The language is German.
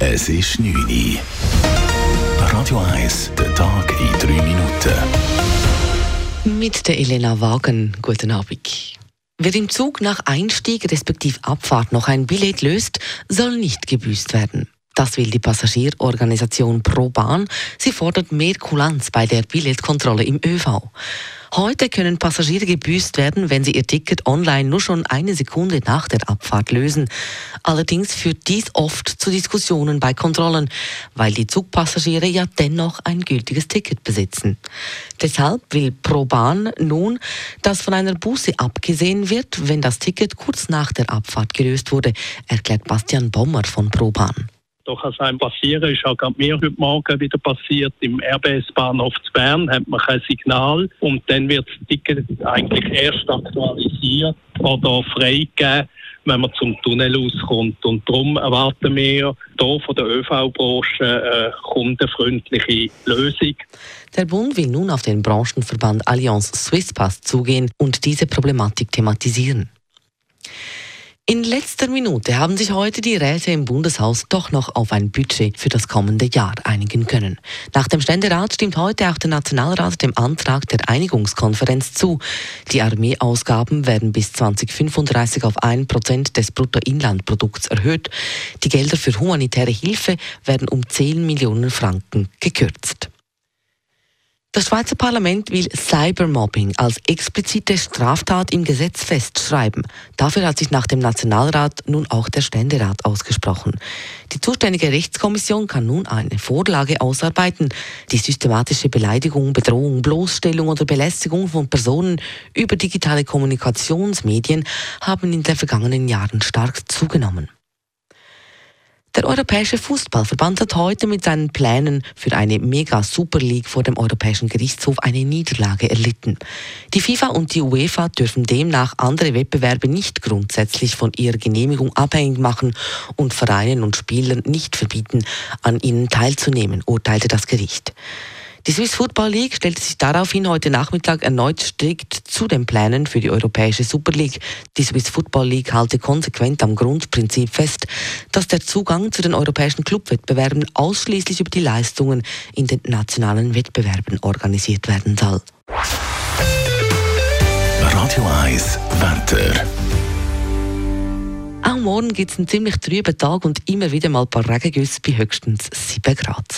Es ist 9 Uhr. Radio 1, der Tag in 3 Minuten. Mit der Elena Wagen. Guten Abend. Wer im Zug nach Einstieg respektive Abfahrt noch ein Billett löst, soll nicht gebüßt werden. Das will die Passagierorganisation ProBahn. Sie fordert mehr Kulanz bei der Billetkontrolle im ÖV. Heute können Passagiere gebüßt werden, wenn sie ihr Ticket online nur schon eine Sekunde nach der Abfahrt lösen. Allerdings führt dies oft zu Diskussionen bei Kontrollen, weil die Zugpassagiere ja dennoch ein gültiges Ticket besitzen. Deshalb will ProBahn nun, dass von einer Buße abgesehen wird, wenn das Ticket kurz nach der Abfahrt gelöst wurde, erklärt Bastian Bommer von ProBahn. Da kann passieren, ist auch gerade mir heute Morgen wieder passiert. Im RBS-Bahnhof zu Bern hat man kein Signal und dann wird das Ticket eigentlich erst aktualisiert oder freigegeben, wenn man zum Tunnel auskommt. Und darum erwarten wir hier von der ÖV-Branche eine kundenfreundliche Lösung. Der Bund will nun auf den Branchenverband Allianz Swisspass zugehen und diese Problematik thematisieren. In letzter Minute haben sich heute die Räte im Bundeshaus doch noch auf ein Budget für das kommende Jahr einigen können. Nach dem Ständerat stimmt heute auch der Nationalrat dem Antrag der Einigungskonferenz zu. Die Armeeausgaben werden bis 2035 auf 1% des Bruttoinlandprodukts erhöht. Die Gelder für humanitäre Hilfe werden um 10 Millionen Franken gekürzt. Das Schweizer Parlament will Cybermobbing als explizite Straftat im Gesetz festschreiben. Dafür hat sich nach dem Nationalrat nun auch der Ständerat ausgesprochen. Die zuständige Rechtskommission kann nun eine Vorlage ausarbeiten, die systematische Beleidigung, Bedrohung, Bloßstellung oder Belästigung von Personen über digitale Kommunikationsmedien haben in den vergangenen Jahren stark zugenommen. Der Europäische Fußballverband hat heute mit seinen Plänen für eine Mega-Super League vor dem Europäischen Gerichtshof eine Niederlage erlitten. Die FIFA und die UEFA dürfen demnach andere Wettbewerbe nicht grundsätzlich von ihrer Genehmigung abhängig machen und Vereinen und Spielern nicht verbieten, an ihnen teilzunehmen, urteilte das Gericht. Die Swiss Football League stellte sich daraufhin heute Nachmittag erneut strikt zu den Plänen für die Europäische Super League. Die Swiss Football League halte konsequent am Grundprinzip fest, dass der Zugang zu den europäischen Clubwettbewerben ausschließlich über die Leistungen in den nationalen Wettbewerben organisiert werden soll. Radio 1, Wetter. Auch morgen gibt es einen ziemlich trüben Tag und immer wieder mal ein paar Regengüsse bei höchstens 7 Grad.